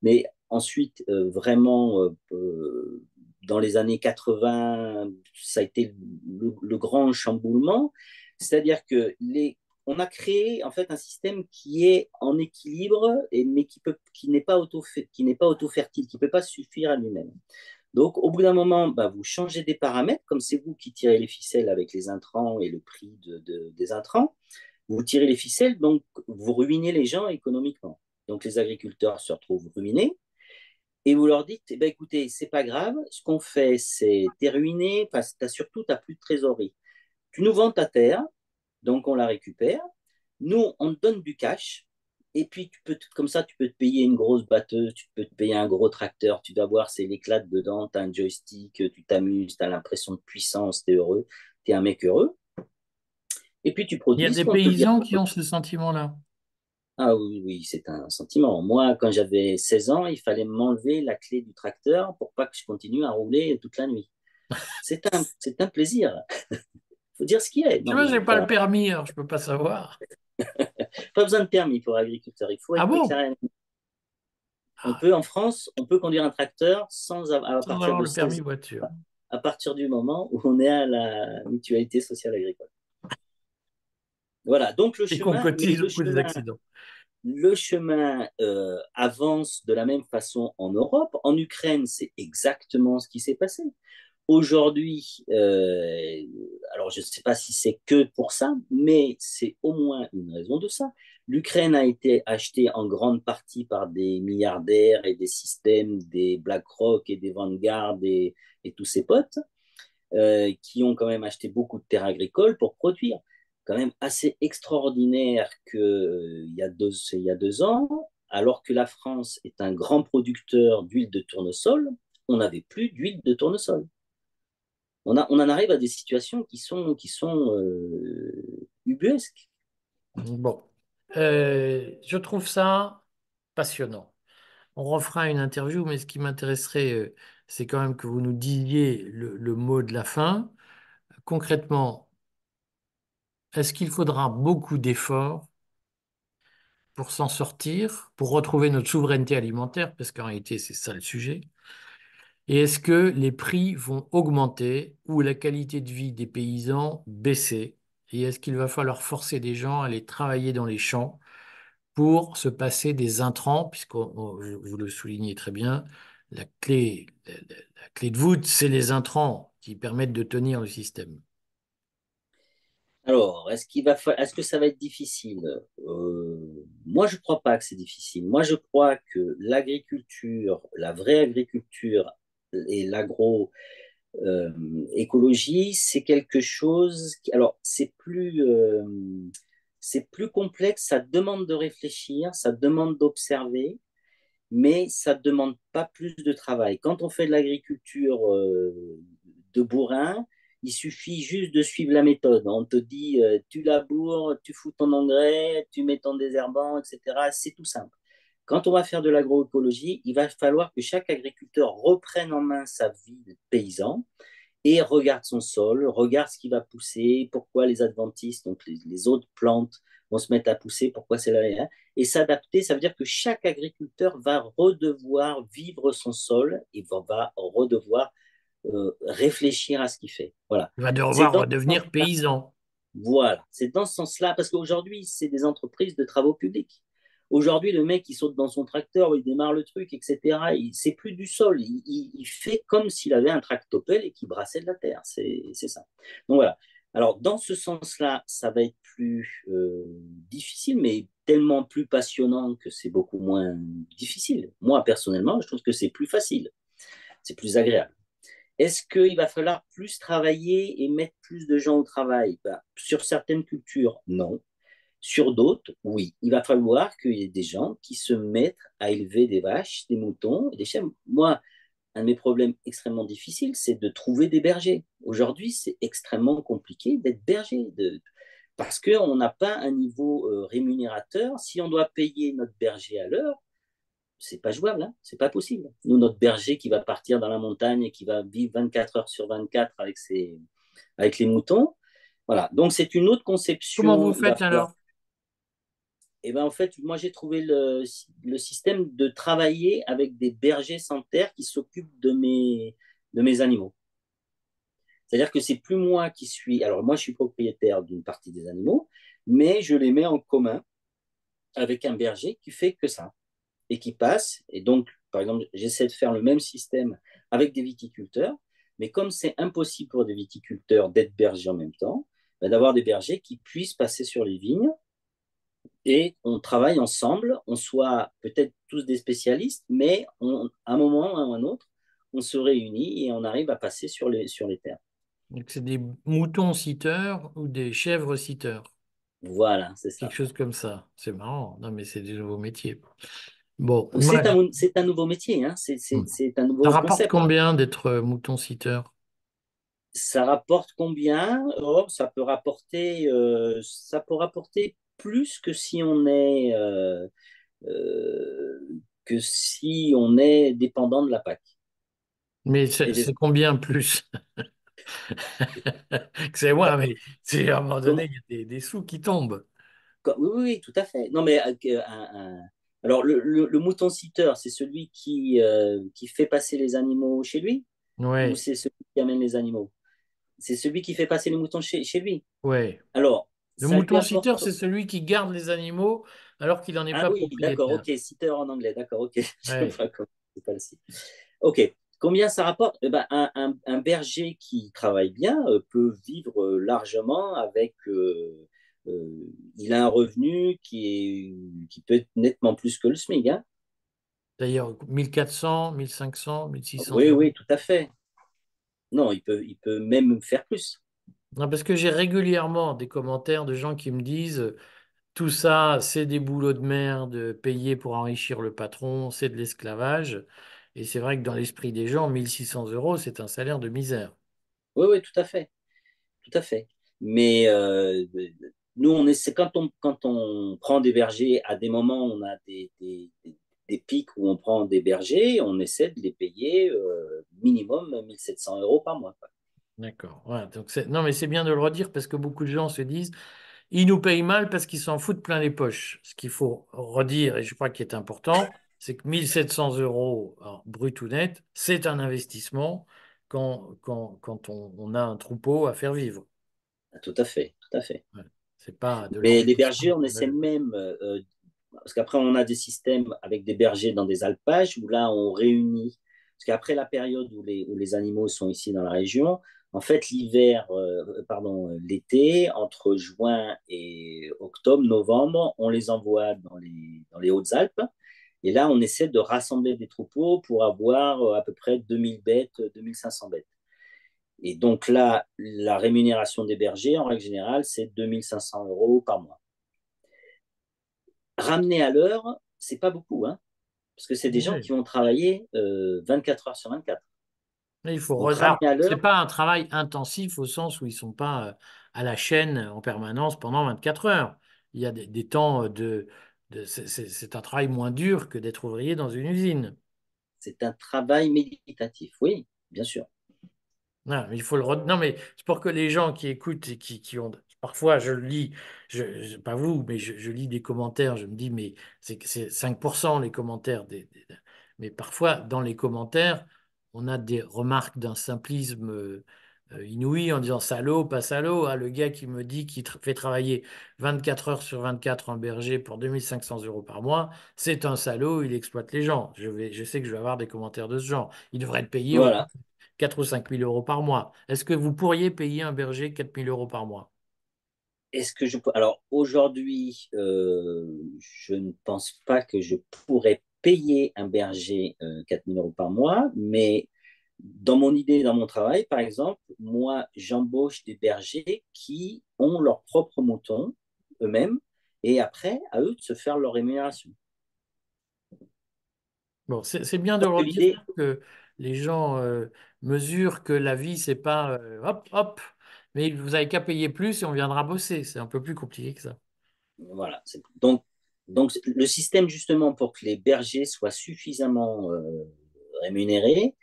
[SPEAKER 2] Mais ensuite, euh, vraiment, euh, euh, dans les années 80, ça a été le, le grand chamboulement. C'est-à-dire que les on a créé en fait un système qui est en équilibre, et, mais qui, qui n'est pas auto-fertile, qui ne peut pas suffire à lui-même. Donc, au bout d'un moment, bah, vous changez des paramètres, comme c'est vous qui tirez les ficelles avec les intrants et le prix des intrants. Vous tirez les ficelles, donc vous ruinez les gens économiquement. Donc, les agriculteurs se retrouvent ruinés. Et vous leur dites, eh ben, écoutez, c'est pas grave, ce qu'on fait, c'est t'es ruiné, parce que surtout, tu n'as plus de trésorerie. Tu nous vends ta terre, donc, on la récupère. Nous, on te donne du cash. Et puis, tu peux, comme ça, tu peux te payer une grosse batteuse, tu peux te payer un gros tracteur. Tu dois voir, c'est l'éclat dedans. Tu as un joystick, tu t'amuses, tu as l'impression de puissance, tu es heureux. Tu es un mec heureux. Et puis, tu produis.
[SPEAKER 1] Il y a des paysans qui ont ce sentiment-là.
[SPEAKER 2] Ah oui, oui, c'est un sentiment. Moi, quand j'avais 16 ans, il fallait m'enlever la clé du tracteur pour pas que je continue à rouler toute la nuit. C'est un, un plaisir faut dire ce qu'il est.
[SPEAKER 1] Tu vois, j'ai pas le permis, alors je peux pas savoir.
[SPEAKER 2] pas besoin de permis pour agriculteur. Il faut être
[SPEAKER 1] ah bon?
[SPEAKER 2] On peut en France, on peut conduire un tracteur sans,
[SPEAKER 1] avoir, le permis voiture.
[SPEAKER 2] À partir du moment où on est à la mutualité sociale agricole. Voilà. Donc le chemin.
[SPEAKER 1] le chemin, des accidents.
[SPEAKER 2] Le chemin euh, avance de la même façon en Europe. En Ukraine, c'est exactement ce qui s'est passé. Aujourd'hui, euh, alors je ne sais pas si c'est que pour ça, mais c'est au moins une raison de ça. L'Ukraine a été achetée en grande partie par des milliardaires et des systèmes, des BlackRock et des Vanguard et, tous ses potes, euh, qui ont quand même acheté beaucoup de terres agricoles pour produire. Quand même assez extraordinaire qu'il euh, y, y a deux ans, alors que la France est un grand producteur d'huile de tournesol, on n'avait plus d'huile de tournesol. On, en arrive à des situations qui sont, qui sont euh, ubuesques.
[SPEAKER 1] Bon, Euh, je trouve ça passionnant. On refera une interview, mais ce qui m'intéresserait, euh, c'est quand même que vous nous disiez le, le mot de la fin. Concrètement, est-ce qu'il faudra beaucoup d'efforts pour s'en sortir, pour retrouver notre souveraineté alimentaire, parce qu'en réalité, c'est ça le sujet. Et est-ce que les prix vont augmenter ou la qualité de vie des paysans baisser? Et est-ce qu'il va falloir forcer des gens à aller travailler dans les champs pour se passer des intrants, puisque vous le soulignez très bien, la clé, la, clé de voûte, c'est les intrants qui permettent de tenir le système.
[SPEAKER 2] Alors, est-ce est-ce que ça va être difficile? Euh, moi, je ne crois pas que c'est difficile. Moi, je crois que l'agriculture, la vraie agriculture et l'agro euh, c'est quelque chose qui, alors, c'est plus, euh, c'est plus complexe, ça demande de réfléchir, ça demande d'observer, mais ça demande pas plus de travail. Quand on fait de l'agriculture euh, de bourrin, il suffit juste de suivre la méthode. On te dit, tu laboures, tu fous ton engrais, tu mets ton désherbant, etc. C'est tout simple. Quand on va faire de l'agroécologie, il va falloir que chaque agriculteur reprenne en main sa vie de paysan et regarde son sol, regarde ce qui va pousser, pourquoi les adventistes, donc les, les autres plantes, vont se mettre à pousser, pourquoi c'est là, là, et s'adapter. Ça veut dire que chaque agriculteur va redevoir vivre son sol et va, va redevoir euh, réfléchir à ce qu'il fait. Voilà.
[SPEAKER 1] Il va devoir redevenir paysan.
[SPEAKER 2] Voilà. C'est dans ce sens-là, parce qu'aujourd'hui, c'est des entreprises de travaux publics. Aujourd'hui, le mec, il saute dans son tracteur, il démarre le truc, etc. Il, c'est plus du sol. Il, fait comme s'il avait un tractopelle et qu'il brassait de la terre. C'est, c'est ça. Donc voilà. Alors, dans ce sens-là, ça va être plus euh, difficile, mais tellement plus passionnant que c'est beaucoup moins difficile. Moi, personnellement, je trouve que c'est plus facile. C'est plus agréable. Est-ce qu'il va falloir plus travailler et mettre plus de gens au travail? Ben, Sur certaines cultures, non. Sur d'autres, oui. Il va falloir qu'il y ait des gens qui se mettent à élever des vaches, des moutons et des chèvres. Moi, un de mes problèmes extrêmement difficiles, c'est de trouver des bergers. Aujourd'hui, c'est extrêmement compliqué d'être berger de... parce qu'on n'a pas un niveau euh, rémunérateur. Si on doit payer notre berger à l'heure, c'est pas jouable, hein c'est pas possible. Nous, notre berger qui va partir dans la montagne et qui va vivre 24 heures sur 24 avec, ses, avec les moutons, voilà. Donc, c'est une autre
[SPEAKER 1] Comment vous
[SPEAKER 2] conception.
[SPEAKER 1] faites alors?
[SPEAKER 2] Et ben en fait, moi, j'ai trouvé le, système de travailler avec des bergers sans terre qui s'occupent de mes, de mes animaux. C'est-à-dire que c'est plus moi qui suis. Alors, moi, je suis propriétaire d'une partie des animaux, mais je les mets en commun avec un berger qui fait que ça et qui passe. Et donc, par exemple, j'essaie de faire le même système avec des viticulteurs, mais comme c'est impossible pour des viticulteurs d'être bergers en même temps, ben, d'avoir des bergers qui puissent passer sur les vignes et on travaille ensemble, on soit peut-être tous des spécialistes, mais on, à un moment ou à un autre, on se réunit et on arrive à passer sur les, sur les terres.
[SPEAKER 1] Donc, c'est des moutons citeurs ou des chèvres citeurs,
[SPEAKER 2] Voilà, c'est ça.
[SPEAKER 1] quelque chose comme ça. C'est marrant. Non, mais c'est des nouveaux métiers. Bon,
[SPEAKER 2] c'est un, nouveau métier, hein. c'est, c'est,
[SPEAKER 1] Hmm.
[SPEAKER 2] un nouveau
[SPEAKER 1] ça rapporte
[SPEAKER 2] concept.
[SPEAKER 1] combien d'être euh, mouton citeur?
[SPEAKER 2] Ça rapporte combien? Oh, ça peut rapporter, euh, ça peut rapporter plus que si on est, euh, euh, que si on est dépendant de la PAC.
[SPEAKER 1] Mais c'est
[SPEAKER 2] des-
[SPEAKER 1] combien plus? C'est moi, mais c'est à un moment donné, il y a des, des sous qui tombent.
[SPEAKER 2] Oui, oui, oui, tout à fait. Non, mais euh, un- un- alors le, le, le mouton citeur, c'est celui qui, qui fait passer les animaux chez lui? Ou
[SPEAKER 1] Ouais,
[SPEAKER 2] c'est celui qui amène les animaux? C'est celui qui fait passer les moutons chez, chez lui?
[SPEAKER 1] ouais.
[SPEAKER 2] Alors,
[SPEAKER 1] Le
[SPEAKER 2] ça
[SPEAKER 1] mouton citeur, c'est celui qui garde les animaux alors qu'il n'en est
[SPEAKER 2] Ah
[SPEAKER 1] pas
[SPEAKER 2] oui, d'accord,
[SPEAKER 1] propriétaire.
[SPEAKER 2] ok, citeur en anglais, d'accord, ok.
[SPEAKER 1] Ouais.
[SPEAKER 2] pas pas le site. Ok, combien ça rapporte? Eh ben, un, un- un berger qui travaille bien euh, peut vivre euh, largement avec. euh, il a un revenu qui, est, qui peut être nettement plus que le SMIC. hein.
[SPEAKER 1] D'ailleurs, 1400, 1500, 1600
[SPEAKER 2] Oui, oui, tout à fait. Non, il peut, il peut même faire plus.
[SPEAKER 1] Non, parce que j'ai régulièrement des commentaires de gens qui me disent tout ça, c'est des boulots de merde payés pour enrichir le patron, c'est de l'esclavage. Et c'est vrai que dans l'esprit des gens, 1600 euros, c'est un salaire de misère.
[SPEAKER 2] Oui, oui, tout à fait. Tout à fait. Mais euh, nous, on essaie, quand on, quand on prend des bergers, à des moments, on a des, des, des pics où on prend des bergers, on essaie de les payer euh, minimum 1700 euros par mois.
[SPEAKER 1] D'accord. Donc non, mais c'est bien de le redire parce que beaucoup de gens se disent ils nous payent mal parce qu'ils s'en foutent plein les poches. Ce qu'il faut redire, et je crois qu'il est important, c'est que 1700 euros brut ou net, c'est un investissement quand, quand, quand on, on, a un troupeau à faire vivre.
[SPEAKER 2] Tout à fait, tout à fait.
[SPEAKER 1] Ouais. C'est pas de
[SPEAKER 2] Mais les bergers, on essaie même, euh, parce qu'après on a des systèmes avec des bergers dans des alpages où là on réunit, parce qu'après la période où les, où les animaux sont ici dans la région, en fait, l'hiver, euh, pardon, l'été, entre juin et octobre, novembre, on les envoie dans les, dans les Hautes-Alpes. Et là, on essaie de rassembler des troupeaux pour avoir euh, à peu près 2000 bêtes, 2500 bêtes. Et donc là, la rémunération des bergers, en règle générale, c'est 2500 euros par mois. Ramener à l'heure, c'est pas beaucoup, hein, parce que c'est des gens qui vont travailler euh, 24 heures sur 24.
[SPEAKER 1] Il faut C'est pas un travail intensif au sens où ils sont pas euh, à la chaîne en permanence pendant 24 heures. Il y a des, temps de, de c'est un travail moins dur que d'être ouvrier dans une usine.
[SPEAKER 2] C'est un travail méditatif, oui, bien sûr.
[SPEAKER 1] Non, mais il faut le non, mais c'est pour que les gens qui écoutent et qui, qui ont parfois je lis, je, pas vous, mais je, lis des commentaires, je me dis mais c'est 5% les commentaires des, mais parfois dans les commentaires on a des remarques d'un simplisme euh, inouï en disant salaud, pas salaud. Ah, le gars qui me dit qu'il fait travailler 24 heures sur 24 en berger pour 2500 euros par mois, c'est un salaud, il exploite les gens. Je, vais, je sais que je vais avoir des commentaires de ce genre. Il devrait être payé 4 ou 5 000 euros par mois. Est-ce que vous pourriez payer un berger 4 000 euros par mois?
[SPEAKER 2] Est-ce que je peux... Alors aujourd'hui, euh, je ne pense pas que je pourrais payer un berger 4 euh, 000 euros par mois, mais dans mon idée, dans mon travail, par exemple, moi, j'embauche des bergers qui ont leurs propres moutons eux-mêmes, et après, à eux de se faire leur rémunération.
[SPEAKER 1] Bon, c'est bien de redire que les gens euh, mesurent que la vie, c'est pas euh, hop, hop, mais vous n'avez qu'à payer plus et on viendra bosser. C'est un peu plus compliqué que ça.
[SPEAKER 2] Voilà. Donc, donc, le système, justement, pour que les bergers soient suffisamment euh, rémunérés,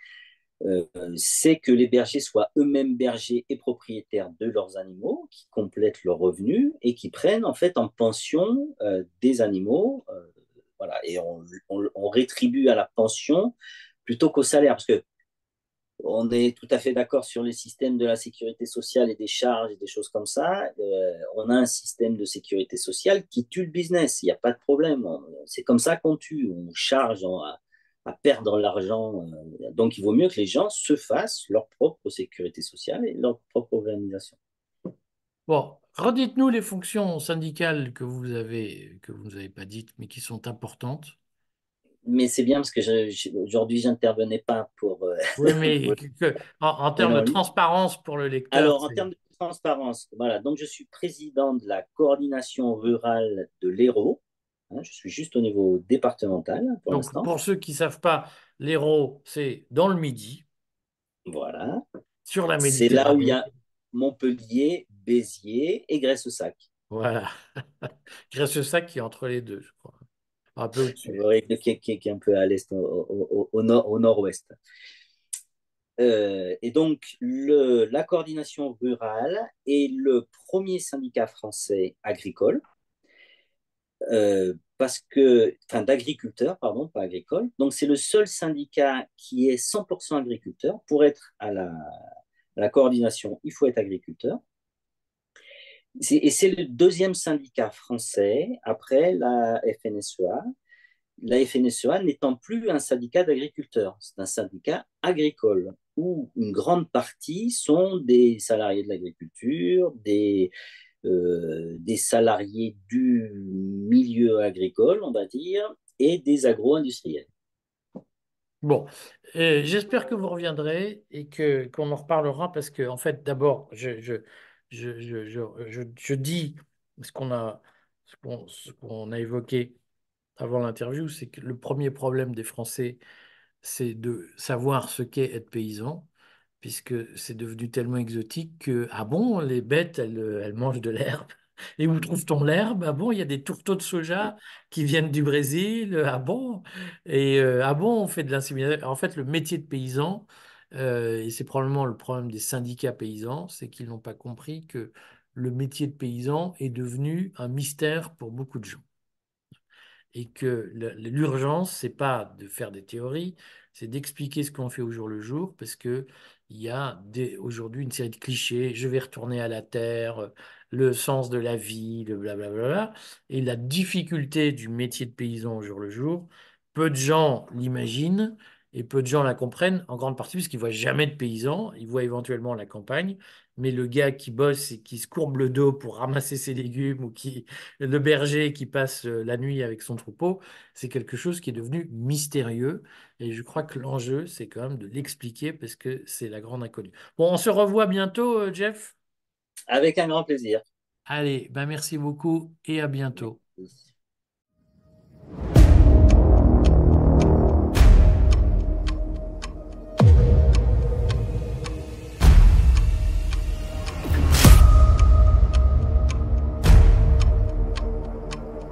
[SPEAKER 2] euh, c'est que les bergers soient eux-mêmes bergers et propriétaires de leurs animaux, qui complètent leurs revenus et qui prennent en fait en pension euh, des animaux. voilà, et on, on, rétribue à la pension plutôt qu'au salaire, parce que on est tout à fait d'accord sur les systèmes de la sécurité sociale et des charges et des choses comme ça. Euh, on a un système de sécurité sociale qui tue le business. Il n'y a pas de problème. C'est comme ça qu'on tue. On charge à, perdre l'argent. Euh, donc, il vaut mieux que les gens se fassent leur propre sécurité sociale et leur propre organisation.
[SPEAKER 1] Bon, redites-nous les fonctions syndicales que vous avez, que vous n'avez pas dites, mais qui sont importantes
[SPEAKER 2] mais c'est bien parce que aujourd'hui, je n'intervenais pas pour.
[SPEAKER 1] Euh, oui, mais en, termes de transparence pour le lecteur.
[SPEAKER 2] Alors, en termes de transparence, voilà. Donc, je suis président de la coordination rurale de l'Hérault. Hein, je suis juste au niveau départemental pour l'instant.
[SPEAKER 1] Pour ceux qui ne savent pas, l'Hérault, c'est dans le Midi.
[SPEAKER 2] Voilà.
[SPEAKER 1] Sur la
[SPEAKER 2] C'est là où il y a Montpellier, Béziers et Graisse-Sac.
[SPEAKER 1] Voilà. Graisse-Sac qui est entre les deux, je crois. Un.
[SPEAKER 2] Qui, est un peu à l'est, au, au, nord, au nord-ouest. Euh, et donc, le, la coordination rurale est le premier syndicat français agricole, euh, parce que, enfin, d'agriculteurs, pardon, pas agricole. Donc, c'est le seul syndicat qui est 100% agriculteur. Pour être à la, à la coordination, il faut être agriculteur. Et c'est le deuxième syndicat français après la FNSEA. La FNSEA n'étant plus un syndicat d'agriculteurs, c'est un syndicat agricole où une grande partie sont des salariés de l'agriculture, des, euh, salariés du milieu agricole, on va dire, et des agro-industriels.
[SPEAKER 1] Bon, j'espère que vous reviendrez et que qu'on en reparlera parce que en fait, d'abord, je je, je, je, je dis ce qu'on a, a évoqué avant l'interview, c'est que le premier problème des Français c'est de savoir ce qu'est être paysan, puisque c'est devenu tellement exotique que, ah bon, les bêtes, elles, elles mangent de l'herbe? Et où trouve-t-on l'herbe? Ah bon, il y a des tourteaux de soja qui viennent du Brésil? Ah bon? Et euh, ah bon, on fait de l'insémination. En fait, le métier de paysan, euh, et c'est probablement le problème des syndicats paysans, c'est qu'ils n'ont pas compris que le métier de paysan est devenu un mystère pour beaucoup de gens. Et que l'urgence, c'est pas de faire des théories, c'est d'expliquer ce qu'on fait au jour le jour, parce que il y a aujourd'hui une série de clichés, je vais retourner à la terre, le sens de la vie, le blablabla, et la difficulté du métier de paysan au jour le jour, peu de gens l'imaginent, et peu de gens la comprennent, en grande partie parce qu'ils voient jamais de paysans, ils voient éventuellement la campagne, mais le gars qui bosse et qui se courbe le dos pour ramasser ses légumes ou qui le berger qui passe euh, la nuit avec son troupeau, c'est quelque chose qui est devenu mystérieux. Et je crois que l'enjeu, c'est quand même de l'expliquer parce que c'est la grande inconnue. Bon, on se revoit bientôt, euh, Jeff?
[SPEAKER 2] Avec un grand plaisir.
[SPEAKER 1] Allez, ben merci beaucoup et à bientôt.